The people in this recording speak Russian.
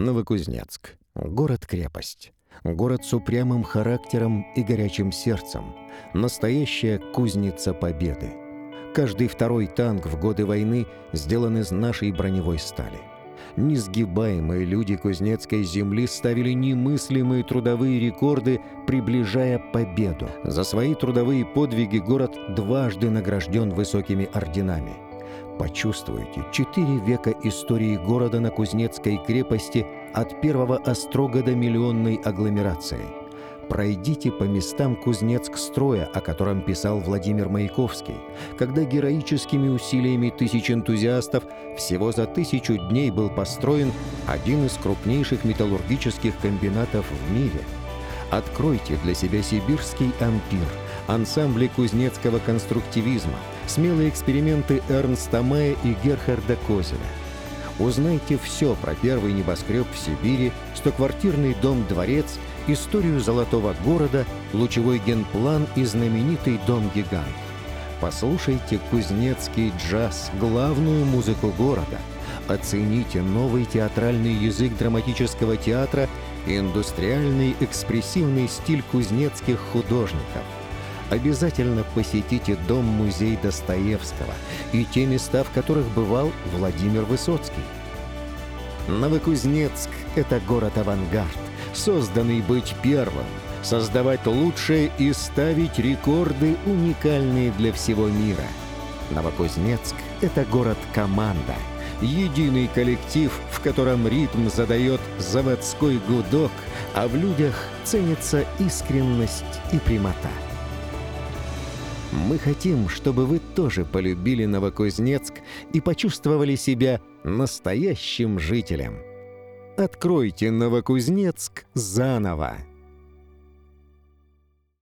Новокузнецк. Город-крепость. Город с упрямым характером и горячим сердцем. Настоящая кузница победы. Каждый второй танк в годы войны сделан из нашей броневой стали. Несгибаемые люди Кузнецкой земли ставили немыслимые трудовые рекорды, приближая победу. За свои трудовые подвиги город дважды награжден высокими орденами. Почувствуйте четыре века истории города на Кузнецкой крепости от первого острога до миллионной агломерации – пройдите по местам Кузнецк-строя, о котором писал Владимир Маяковский, когда героическими усилиями тысяч энтузиастов всего за тысячу дней был построен один из крупнейших металлургических комбинатов в мире. Откройте для себя сибирский ампир, ансамбли кузнецкого конструктивизма, смелые эксперименты Эрнста Мая и Герхарда Козеля. Узнайте все про первый небоскреб в Сибири, стоквартирный дом-дворец – историю золотого города, лучевой генплан и знаменитый дом-гигант. Послушайте кузнецкий джаз, главную музыку города. Оцените новый театральный язык драматического театра и индустриальный экспрессивный стиль кузнецких художников. Обязательно посетите дом-музей Достоевского и те места, в которых бывал Владимир Высоцкий. Новокузнецк – это город-авангард созданный быть первым, создавать лучшее и ставить рекорды, уникальные для всего мира. Новокузнецк — это город-команда, единый коллектив, в котором ритм задает заводской гудок, а в людях ценится искренность и прямота. Мы хотим, чтобы вы тоже полюбили Новокузнецк и почувствовали себя настоящим жителем – Откройте Новокузнецк заново.